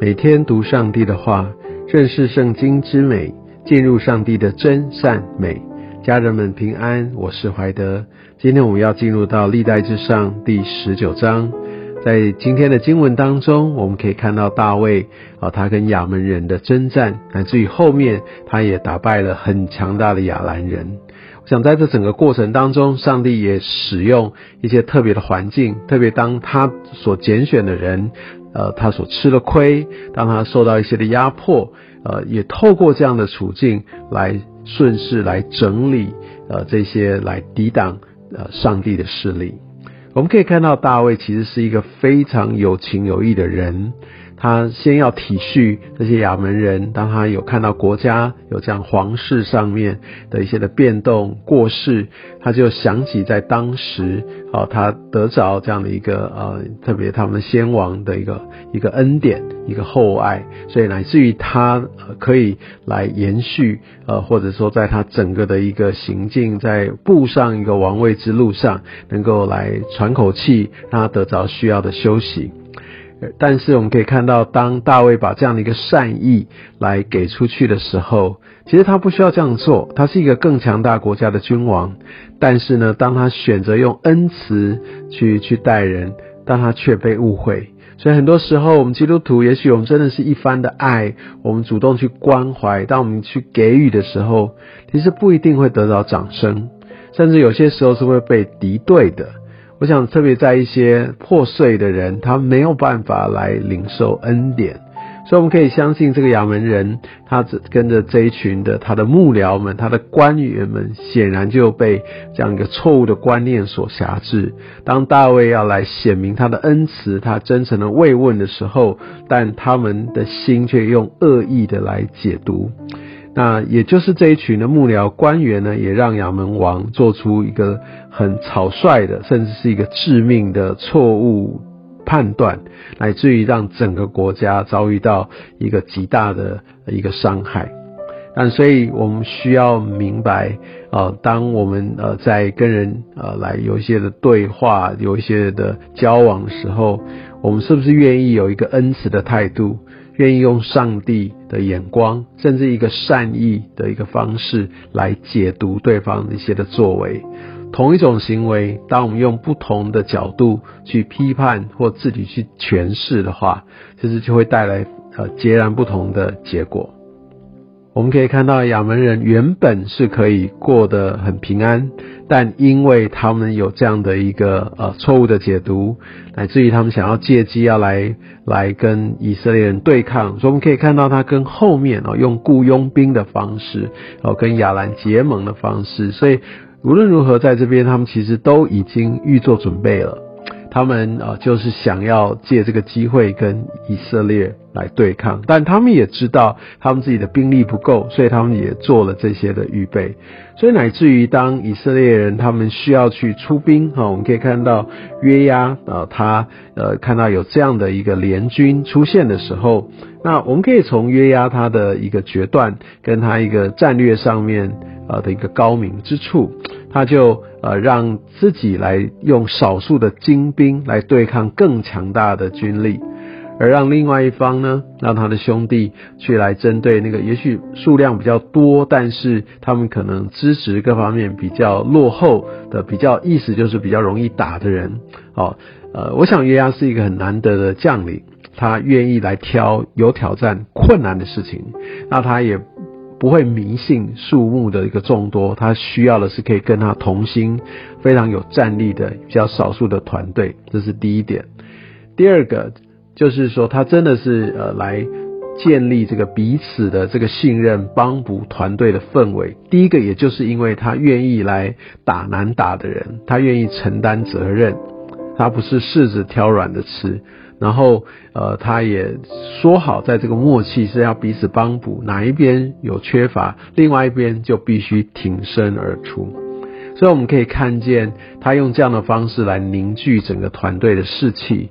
每天读上帝的话，认识圣经之美，进入上帝的真善美。家人们平安，我是怀德。今天我们要进入到历代之上第十九章。在今天的经文当中，我们可以看到大卫啊，他跟亚门人的征战，乃至于后面他也打败了很强大的亚兰人。我想在这整个过程当中，上帝也使用一些特别的环境，特别当他所拣选的人。呃，他所吃的亏，当他受到一些的压迫，呃，也透过这样的处境来顺势来整理，呃，这些来抵挡呃上帝的势力。我们可以看到大卫其实是一个非常有情有义的人。他先要体恤这些亚门人，当他有看到国家有这样皇室上面的一些的变动过世，他就想起在当时，哦，他得着这样的一个呃，特别他们先王的一个一个恩典，一个厚爱，所以乃至于他可以来延续，呃，或者说在他整个的一个行径，在步上一个王位之路上，能够来喘口气，让他得着需要的休息。但是我们可以看到，当大卫把这样的一个善意来给出去的时候，其实他不需要这样做，他是一个更强大国家的君王。但是呢，当他选择用恩慈去去待人，但他却被误会。所以很多时候，我们基督徒，也许我们真的是一番的爱，我们主动去关怀，当我们去给予的时候，其实不一定会得到掌声，甚至有些时候是会被敌对的。我想特别在一些破碎的人，他没有办法来领受恩典，所以我们可以相信这个亚门人，他只跟着这一群的他的幕僚们、他的官员们，显然就被这样一个错误的观念所辖制。当大卫要来显明他的恩慈、他真诚的慰问的时候，但他们的心却用恶意的来解读。那也就是这一群的幕僚官员呢，也让亚门王做出一个很草率的，甚至是一个致命的错误判断，乃至于让整个国家遭遇到一个极大的一个伤害。但所以我们需要明白，呃，当我们呃在跟人呃来有一些的对话，有一些的交往的时候，我们是不是愿意有一个恩慈的态度？愿意用上帝的眼光，甚至一个善意的一个方式来解读对方的一些的作为。同一种行为，当我们用不同的角度去批判或自己去诠释的话，其实就会带来呃截然不同的结果。我们可以看到，亚门人原本是可以过得很平安，但因为他们有这样的一个呃错误的解读，乃至于他们想要借机要来来跟以色列人对抗，所以我们可以看到他跟后面哦用雇佣兵的方式哦跟亚兰结盟的方式，所以无论如何在这边他们其实都已经预做准备了。他们啊，就是想要借这个机会跟以色列来对抗，但他们也知道他们自己的兵力不够，所以他们也做了这些的预备。所以乃至于当以色列人他们需要去出兵哈，我们可以看到约押啊，他呃看到有这样的一个联军出现的时候，那我们可以从约押他的一个决断跟他一个战略上面啊的一个高明之处。他就呃让自己来用少数的精兵来对抗更强大的军力，而让另外一方呢，让他的兄弟去来针对那个也许数量比较多，但是他们可能资质各方面比较落后的，比较意思就是比较容易打的人。哦，呃，我想约押是一个很难得的将领，他愿意来挑有挑战困难的事情，那他也。不会迷信树木的一个众多，他需要的是可以跟他同心、非常有战力的比较少数的团队，这是第一点。第二个就是说，他真的是呃来建立这个彼此的这个信任、帮补团队的氛围。第一个，也就是因为他愿意来打难打的人，他愿意承担责任，他不是柿子挑软的吃。然后，呃，他也说好，在这个默契是要彼此帮补，哪一边有缺乏，另外一边就必须挺身而出。所以我们可以看见，他用这样的方式来凝聚整个团队的士气，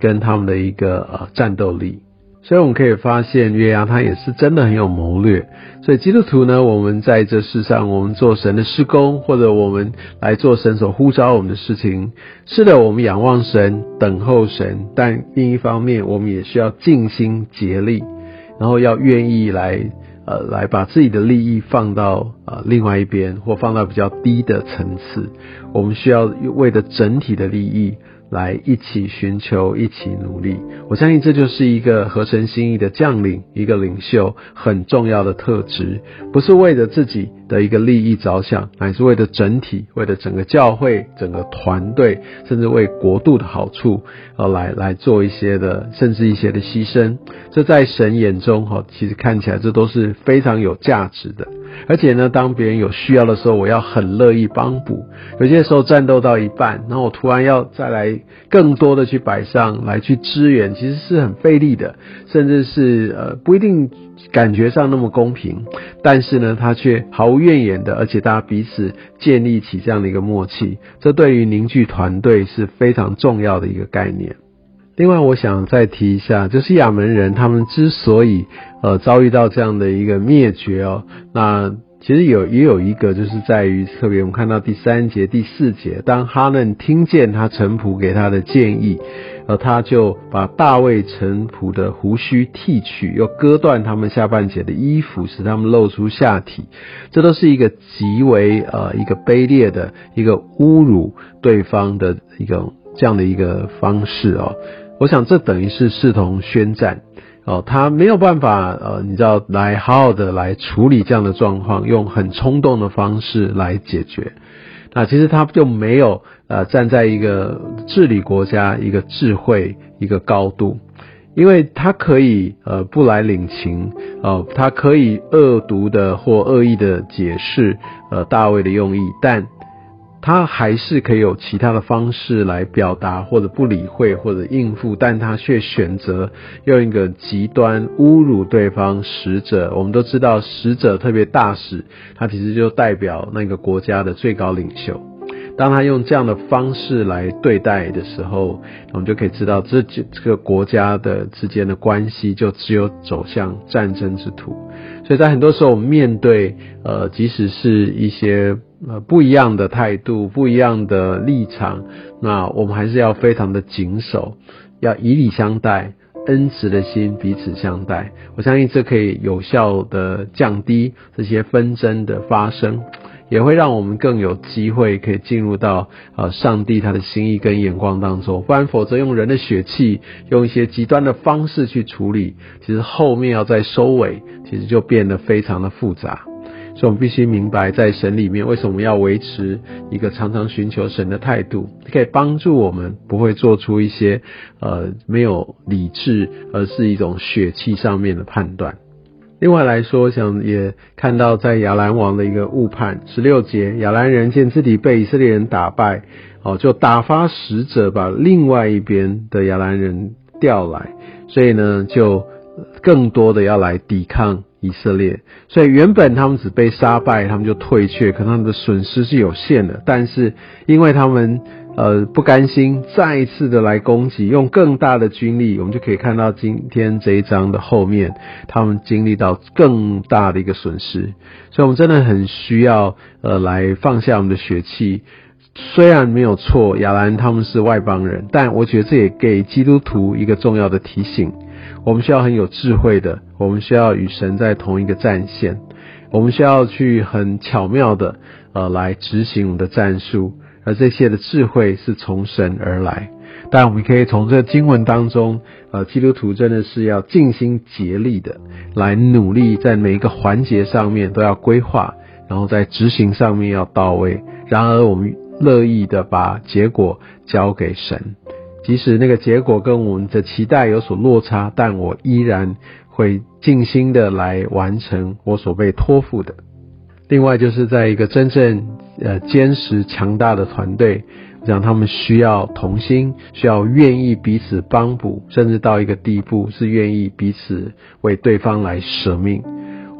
跟他们的一个呃战斗力。所以我们可以发现，约押他也是真的很有谋略。所以基督徒呢，我们在这世上，我们做神的施工，或者我们来做神所呼召我们的事情，是的，我们仰望神，等候神，但另一方面，我们也需要尽心竭力，然后要愿意来。呃，来把自己的利益放到呃另外一边，或放到比较低的层次。我们需要为了整体的利益。来一起寻求，一起努力。我相信这就是一个合神心意的将领，一个领袖很重要的特质。不是为了自己的一个利益着想，乃是为了整体，为了整个教会、整个团队，甚至为国度的好处而来来做一些的，甚至一些的牺牲。这在神眼中，哈，其实看起来这都是非常有价值的。而且呢，当别人有需要的时候，我要很乐意帮补。有些时候战斗到一半，然后我突然要再来更多的去摆上来去支援，其实是很费力的，甚至是呃不一定感觉上那么公平。但是呢，他却毫无怨言的，而且大家彼此建立起这样的一个默契，这对于凝聚团队是非常重要的一个概念。另外，我想再提一下，就是亚门人他们之所以呃遭遇到这样的一个灭绝哦，那其实有也有一个，就是在于特别我们看到第三节、第四节，当哈嫩听见他臣仆给他的建议，呃，他就把大卫臣仆的胡须剃去，又割断他们下半截的衣服，使他们露出下体，这都是一个极为呃一个卑劣的一个侮辱对方的一个这样的一个方式哦。我想这等于是视同宣战哦，他没有办法呃，你知道来好好的来处理这样的状况，用很冲动的方式来解决。那其实他就没有呃站在一个治理国家一个智慧一个高度，因为他可以呃不来领情哦，他可以恶毒的或恶意的解释呃大卫的用意，但。他还是可以有其他的方式来表达，或者不理会，或者应付，但他却选择用一个极端侮辱对方使者。我们都知道，使者特别大使，他其实就代表那个国家的最高领袖。当他用这样的方式来对待的时候，我们就可以知道，这这个国家的之间的关系就只有走向战争之途。所以在很多时候，我们面对呃，即使是一些呃不一样的态度、不一样的立场，那我们还是要非常的谨守，要以礼相待，恩慈的心彼此相待。我相信这可以有效的降低这些纷争的发生。也会让我们更有机会可以进入到呃上帝他的心意跟眼光当中，不然否则用人的血气，用一些极端的方式去处理，其实后面要再收尾，其实就变得非常的复杂。所以我们必须明白，在神里面为什么要维持一个常常寻求神的态度，可以帮助我们不会做出一些呃没有理智，而是一种血气上面的判断。另外来说，想也看到在亚兰王的一个误判，十六节，亚兰人见自己被以色列人打败，哦，就打发使者把另外一边的亚兰人调来，所以呢，就更多的要来抵抗以色列。所以原本他们只被杀败，他们就退却，可能他们的损失是有限的，但是因为他们。呃，不甘心，再一次的来攻击，用更大的军力，我们就可以看到今天这一章的后面，他们经历到更大的一个损失，所以我们真的很需要呃来放下我们的血气。虽然没有错，亚兰他们是外邦人，但我觉得这也给基督徒一个重要的提醒：我们需要很有智慧的，我们需要与神在同一个战线，我们需要去很巧妙的呃来执行我们的战术。而这些的智慧是从神而来，但我们可以从这经文当中，呃，基督徒真的是要尽心竭力的来努力，在每一个环节上面都要规划，然后在执行上面要到位。然而，我们乐意的把结果交给神，即使那个结果跟我们的期待有所落差，但我依然会尽心的来完成我所被托付的。另外，就是在一个真正。呃，坚实强大的团队，让他们需要同心，需要愿意彼此帮补，甚至到一个地步是愿意彼此为对方来舍命。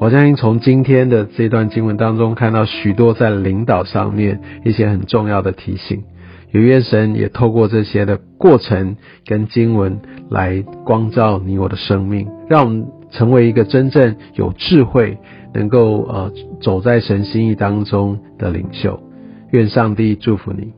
我相信从今天的这段经文当中，看到许多在领导上面一些很重要的提醒。有愿神也透过这些的过程跟经文来光照你我的生命，让我们成为一个真正有智慧、能够呃走在神心意当中的领袖。愿上帝祝福你。